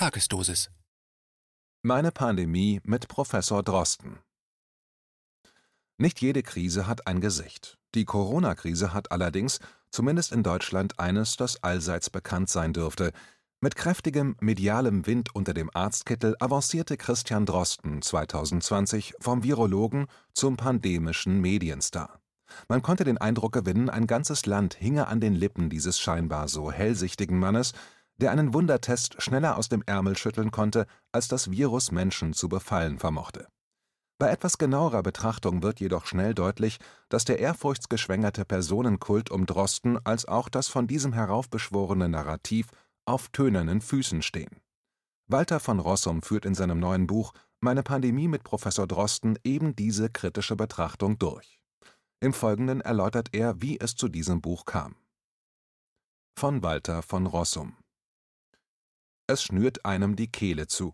Tagesdosis. Meine Pandemie mit Professor Drosten. Nicht jede Krise hat ein Gesicht. Die Corona-Krise hat allerdings, zumindest in Deutschland, eines, das allseits bekannt sein dürfte. Mit kräftigem medialem Wind unter dem Arztkittel avancierte Christian Drosten 2020 vom Virologen zum pandemischen Medienstar. Man konnte den Eindruck gewinnen, ein ganzes Land hinge an den Lippen dieses scheinbar so hellsichtigen Mannes, der einen Wundertest schneller aus dem Ärmel schütteln konnte, als das Virus Menschen zu befallen vermochte. Bei etwas genauerer Betrachtung wird jedoch schnell deutlich, dass der ehrfurchtsgeschwängerte Personenkult um Drosten als auch das von diesem heraufbeschworene Narrativ auf tönernen Füßen stehen. Walter von Rossum führt in seinem neuen Buch Meine Pandemie mit Professor Drosten eben diese kritische Betrachtung durch. Im Folgenden erläutert er, wie es zu diesem Buch kam. Von Walter von Rossum es schnürt einem die Kehle zu,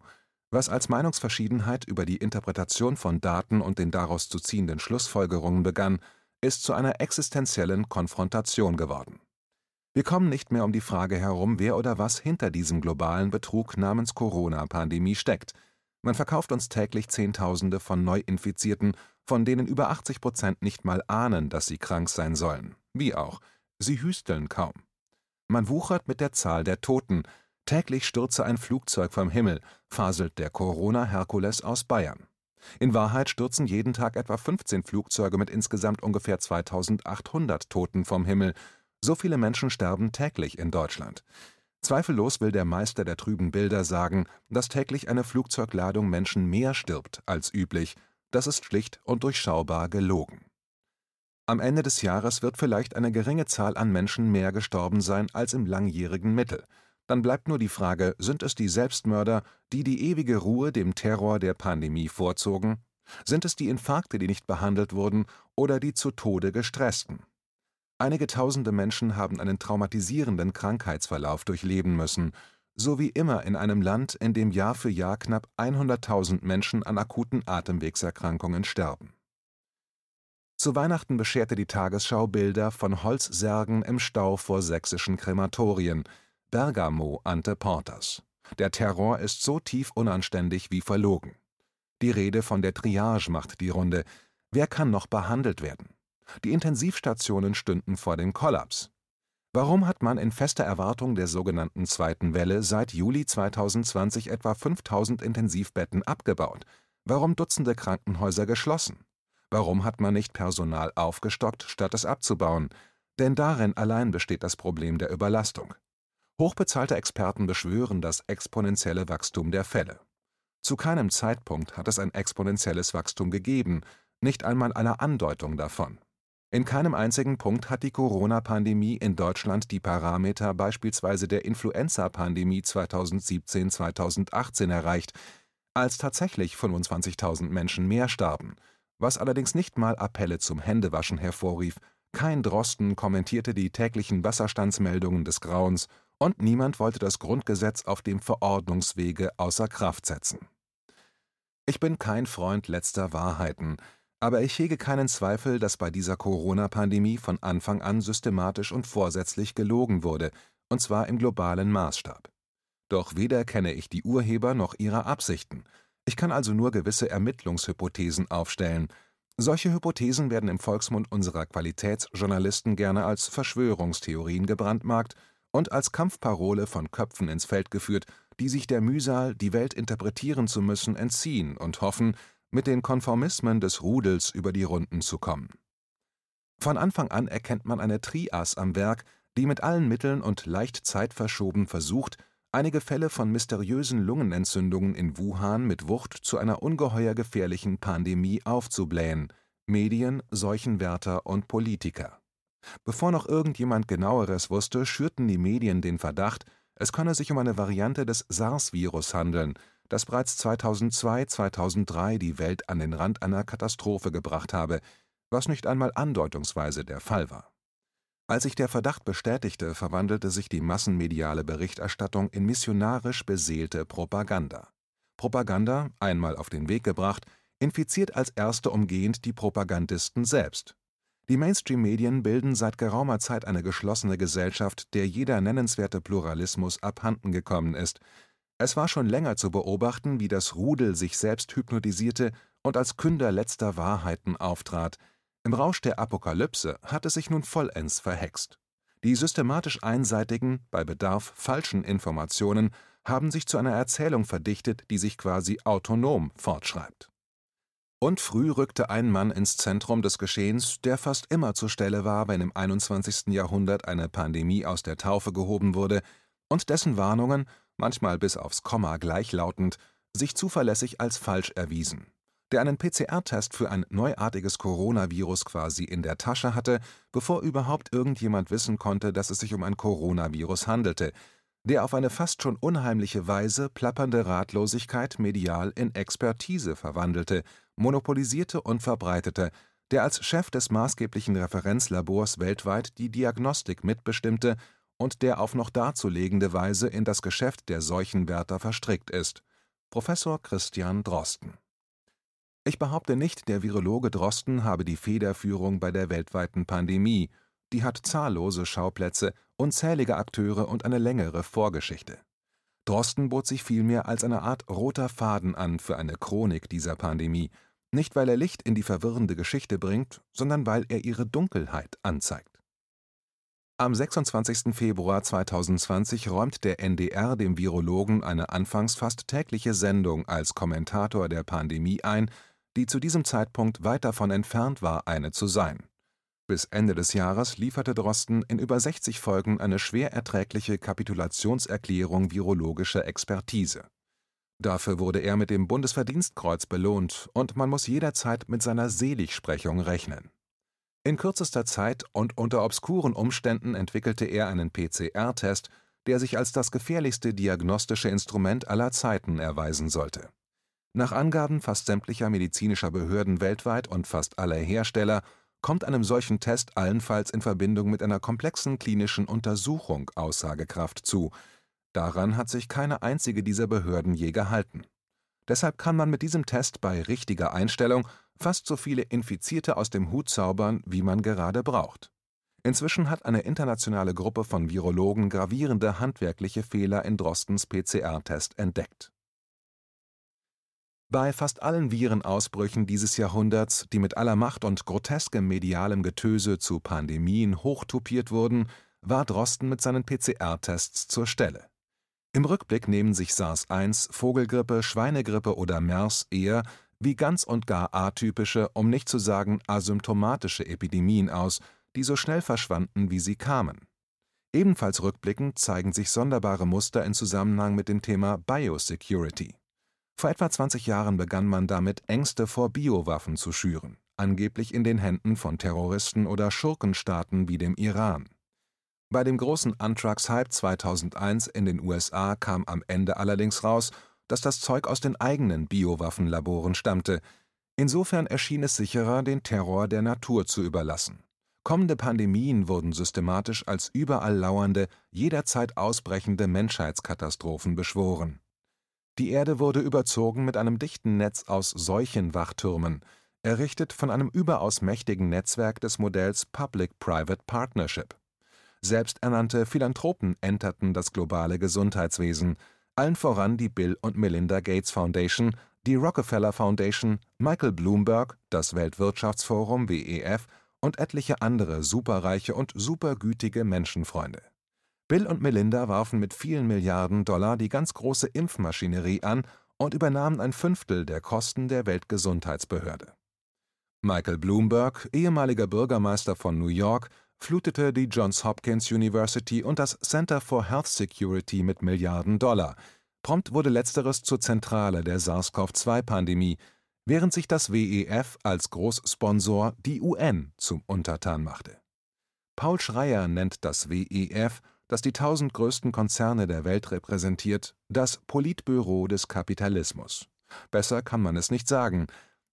was als Meinungsverschiedenheit über die Interpretation von Daten und den daraus zu ziehenden Schlussfolgerungen begann, ist zu einer existenziellen Konfrontation geworden. Wir kommen nicht mehr um die Frage herum, wer oder was hinter diesem globalen Betrug namens Corona-Pandemie steckt. Man verkauft uns täglich Zehntausende von Neuinfizierten, von denen über 80 Prozent nicht mal ahnen, dass sie krank sein sollen. Wie auch, sie hüsteln kaum. Man wuchert mit der Zahl der Toten, Täglich stürze ein Flugzeug vom Himmel, faselt der Corona-Herkules aus Bayern. In Wahrheit stürzen jeden Tag etwa 15 Flugzeuge mit insgesamt ungefähr 2800 Toten vom Himmel. So viele Menschen sterben täglich in Deutschland. Zweifellos will der Meister der trüben Bilder sagen, dass täglich eine Flugzeugladung Menschen mehr stirbt als üblich. Das ist schlicht und durchschaubar gelogen. Am Ende des Jahres wird vielleicht eine geringe Zahl an Menschen mehr gestorben sein als im langjährigen Mittel. Dann bleibt nur die Frage, sind es die Selbstmörder, die die ewige Ruhe dem Terror der Pandemie vorzogen? Sind es die Infarkte, die nicht behandelt wurden, oder die zu Tode gestressten? Einige tausende Menschen haben einen traumatisierenden Krankheitsverlauf durchleben müssen, so wie immer in einem Land, in dem Jahr für Jahr knapp 100.000 Menschen an akuten Atemwegserkrankungen sterben. Zu Weihnachten bescherte die Tagesschau Bilder von Holzsärgen im Stau vor sächsischen Krematorien – Bergamo ante portas. Der Terror ist so tief unanständig wie verlogen. Die Rede von der Triage macht die Runde. Wer kann noch behandelt werden? Die Intensivstationen stünden vor dem Kollaps. Warum hat man in fester Erwartung der sogenannten zweiten Welle seit Juli 2020 etwa 5000 Intensivbetten abgebaut? Warum Dutzende Krankenhäuser geschlossen? Warum hat man nicht Personal aufgestockt, statt es abzubauen? Denn darin allein besteht das Problem der Überlastung. Hochbezahlte Experten beschwören das exponentielle Wachstum der Fälle. Zu keinem Zeitpunkt hat es ein exponentielles Wachstum gegeben, nicht einmal eine Andeutung davon. In keinem einzigen Punkt hat die Corona-Pandemie in Deutschland die Parameter beispielsweise der Influenza-Pandemie 2017-2018 erreicht, als tatsächlich 25.000 Menschen mehr starben, was allerdings nicht mal Appelle zum Händewaschen hervorrief, kein Drosten kommentierte die täglichen Wasserstandsmeldungen des Grauens und niemand wollte das Grundgesetz auf dem Verordnungswege außer Kraft setzen. Ich bin kein Freund letzter Wahrheiten, aber ich hege keinen Zweifel, dass bei dieser Corona-Pandemie von Anfang an systematisch und vorsätzlich gelogen wurde, und zwar im globalen Maßstab. Doch weder kenne ich die Urheber noch ihre Absichten. Ich kann also nur gewisse Ermittlungshypothesen aufstellen. Solche Hypothesen werden im Volksmund unserer Qualitätsjournalisten gerne als Verschwörungstheorien gebrandmarkt und als Kampfparole von Köpfen ins Feld geführt, die sich der Mühsal, die Welt interpretieren zu müssen, entziehen und hoffen, mit den Konformismen des Rudels über die Runden zu kommen. Von Anfang an erkennt man eine Trias am Werk, die mit allen Mitteln und leicht zeitverschoben versucht, einige Fälle von mysteriösen Lungenentzündungen in Wuhan mit Wucht zu einer ungeheuer gefährlichen Pandemie aufzublähen Medien, Seuchenwärter und Politiker. Bevor noch irgendjemand Genaueres wusste, schürten die Medien den Verdacht, es könne sich um eine Variante des SARS-Virus handeln, das bereits 2002/2003 die Welt an den Rand einer Katastrophe gebracht habe, was nicht einmal andeutungsweise der Fall war. Als sich der Verdacht bestätigte, verwandelte sich die massenmediale Berichterstattung in missionarisch beseelte Propaganda. Propaganda, einmal auf den Weg gebracht, infiziert als erste umgehend die Propagandisten selbst die Mainstream-Medien bilden seit geraumer Zeit eine geschlossene Gesellschaft, der jeder nennenswerte Pluralismus abhanden gekommen ist. Es war schon länger zu beobachten, wie das Rudel sich selbst hypnotisierte und als Künder letzter Wahrheiten auftrat. Im Rausch der Apokalypse hat es sich nun vollends verhext. Die systematisch einseitigen, bei Bedarf falschen Informationen haben sich zu einer Erzählung verdichtet, die sich quasi autonom fortschreibt. Und früh rückte ein Mann ins Zentrum des Geschehens, der fast immer zur Stelle war, wenn im 21. Jahrhundert eine Pandemie aus der Taufe gehoben wurde und dessen Warnungen, manchmal bis aufs Komma gleichlautend, sich zuverlässig als falsch erwiesen. Der einen PCR-Test für ein neuartiges Coronavirus quasi in der Tasche hatte, bevor überhaupt irgendjemand wissen konnte, dass es sich um ein Coronavirus handelte, der auf eine fast schon unheimliche Weise plappernde Ratlosigkeit medial in Expertise verwandelte monopolisierte und verbreitete, der als Chef des maßgeblichen Referenzlabors weltweit die Diagnostik mitbestimmte und der auf noch darzulegende Weise in das Geschäft der Seuchenwärter verstrickt ist: Professor Christian Drosten. Ich behaupte nicht, der Virologe Drosten habe die Federführung bei der weltweiten Pandemie, die hat zahllose Schauplätze, unzählige Akteure und eine längere Vorgeschichte. Drosten bot sich vielmehr als eine Art roter Faden an für eine Chronik dieser Pandemie, nicht weil er Licht in die verwirrende Geschichte bringt, sondern weil er ihre Dunkelheit anzeigt. Am 26. Februar 2020 räumt der NDR dem Virologen eine anfangs fast tägliche Sendung als Kommentator der Pandemie ein, die zu diesem Zeitpunkt weit davon entfernt war, eine zu sein. Bis Ende des Jahres lieferte Drosten in über 60 Folgen eine schwer erträgliche Kapitulationserklärung virologischer Expertise Dafür wurde er mit dem Bundesverdienstkreuz belohnt und man muss jederzeit mit seiner Seligsprechung rechnen. In kürzester Zeit und unter obskuren Umständen entwickelte er einen PCR-Test, der sich als das gefährlichste diagnostische Instrument aller Zeiten erweisen sollte. Nach Angaben fast sämtlicher medizinischer Behörden weltweit und fast aller Hersteller kommt einem solchen Test allenfalls in Verbindung mit einer komplexen klinischen Untersuchung Aussagekraft zu, Daran hat sich keine einzige dieser Behörden je gehalten. Deshalb kann man mit diesem Test bei richtiger Einstellung fast so viele Infizierte aus dem Hut zaubern, wie man gerade braucht. Inzwischen hat eine internationale Gruppe von Virologen gravierende handwerkliche Fehler in Drostens PCR-Test entdeckt. Bei fast allen Virenausbrüchen dieses Jahrhunderts, die mit aller Macht und groteskem medialem Getöse zu Pandemien hochtupiert wurden, war Drosten mit seinen PCR-Tests zur Stelle. Im Rückblick nehmen sich SARS-1, Vogelgrippe, Schweinegrippe oder MERS eher wie ganz und gar atypische, um nicht zu sagen asymptomatische Epidemien aus, die so schnell verschwanden, wie sie kamen. Ebenfalls rückblickend zeigen sich sonderbare Muster in Zusammenhang mit dem Thema Biosecurity. Vor etwa 20 Jahren begann man damit, Ängste vor Biowaffen zu schüren, angeblich in den Händen von Terroristen oder Schurkenstaaten wie dem Iran. Bei dem großen Anthrax-Hype 2001 in den USA kam am Ende allerdings raus, dass das Zeug aus den eigenen Biowaffenlaboren stammte. Insofern erschien es sicherer, den Terror der Natur zu überlassen. Kommende Pandemien wurden systematisch als überall lauernde, jederzeit ausbrechende Menschheitskatastrophen beschworen. Die Erde wurde überzogen mit einem dichten Netz aus Seuchenwachtürmen, errichtet von einem überaus mächtigen Netzwerk des Modells Public-Private Partnership. Selbsternannte Philanthropen enterten das globale Gesundheitswesen, allen voran die Bill und Melinda Gates Foundation, die Rockefeller Foundation, Michael Bloomberg, das Weltwirtschaftsforum WEF und etliche andere superreiche und supergütige Menschenfreunde. Bill und Melinda warfen mit vielen Milliarden Dollar die ganz große Impfmaschinerie an und übernahmen ein Fünftel der Kosten der Weltgesundheitsbehörde. Michael Bloomberg, ehemaliger Bürgermeister von New York, flutete die Johns Hopkins University und das Center for Health Security mit Milliarden Dollar. Prompt wurde letzteres zur Zentrale der SARS-CoV-2-Pandemie, während sich das WEF als Großsponsor die UN zum Untertan machte. Paul Schreier nennt das WEF, das die tausend größten Konzerne der Welt repräsentiert, das Politbüro des Kapitalismus. Besser kann man es nicht sagen,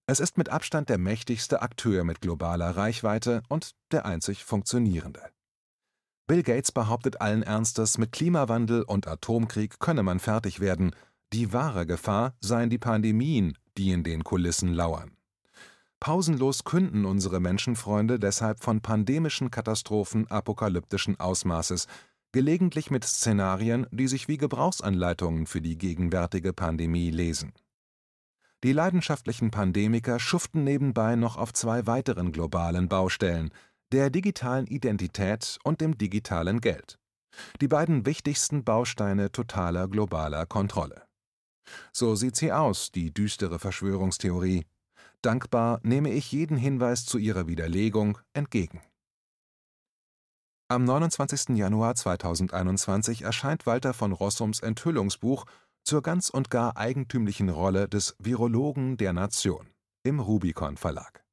es ist mit Abstand der mächtigste Akteur mit globaler Reichweite und der einzig funktionierende. Bill Gates behauptet allen Ernstes, mit Klimawandel und Atomkrieg könne man fertig werden, die wahre Gefahr seien die Pandemien, die in den Kulissen lauern. Pausenlos künden unsere Menschenfreunde deshalb von pandemischen Katastrophen apokalyptischen Ausmaßes, gelegentlich mit Szenarien, die sich wie Gebrauchsanleitungen für die gegenwärtige Pandemie lesen. Die leidenschaftlichen Pandemiker schuften nebenbei noch auf zwei weiteren globalen Baustellen, der digitalen Identität und dem digitalen Geld, die beiden wichtigsten Bausteine totaler globaler Kontrolle. So sieht sie aus, die düstere Verschwörungstheorie. Dankbar nehme ich jeden Hinweis zu ihrer Widerlegung entgegen. Am 29. Januar 2021 erscheint Walter von Rossums Enthüllungsbuch zur ganz und gar eigentümlichen Rolle des Virologen der Nation im Rubicon Verlag